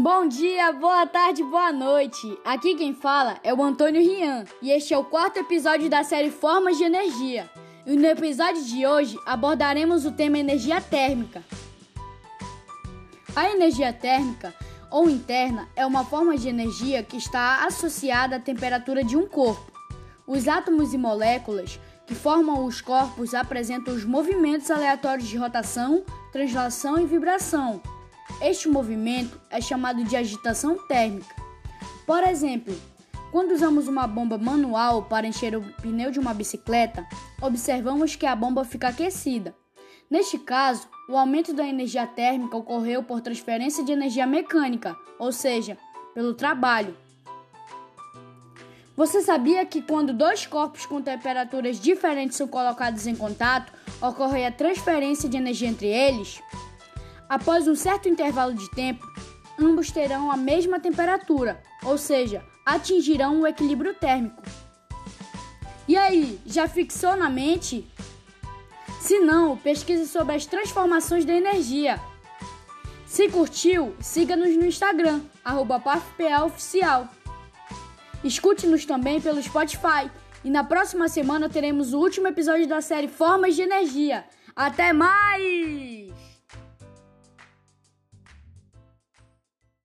Bom dia, boa tarde, boa noite. Aqui quem fala é o Antônio Rian e este é o quarto episódio da série Formas de Energia. E no episódio de hoje abordaremos o tema energia térmica. A energia térmica ou interna é uma forma de energia que está associada à temperatura de um corpo. Os átomos e moléculas que formam os corpos apresentam os movimentos aleatórios de rotação, translação e vibração este movimento é chamado de agitação térmica. Por exemplo, quando usamos uma bomba manual para encher o pneu de uma bicicleta, observamos que a bomba fica aquecida. Neste caso, o aumento da energia térmica ocorreu por transferência de energia mecânica, ou seja, pelo trabalho. Você sabia que quando dois corpos com temperaturas diferentes são colocados em contato, ocorre a transferência de energia entre eles? Após um certo intervalo de tempo, ambos terão a mesma temperatura, ou seja, atingirão o equilíbrio térmico. E aí, já fixou na mente? Se não, pesquise sobre as transformações da energia. Se curtiu, siga-nos no Instagram, PAFPAOficial. Escute-nos também pelo Spotify. E na próxima semana teremos o último episódio da série Formas de Energia. Até mais!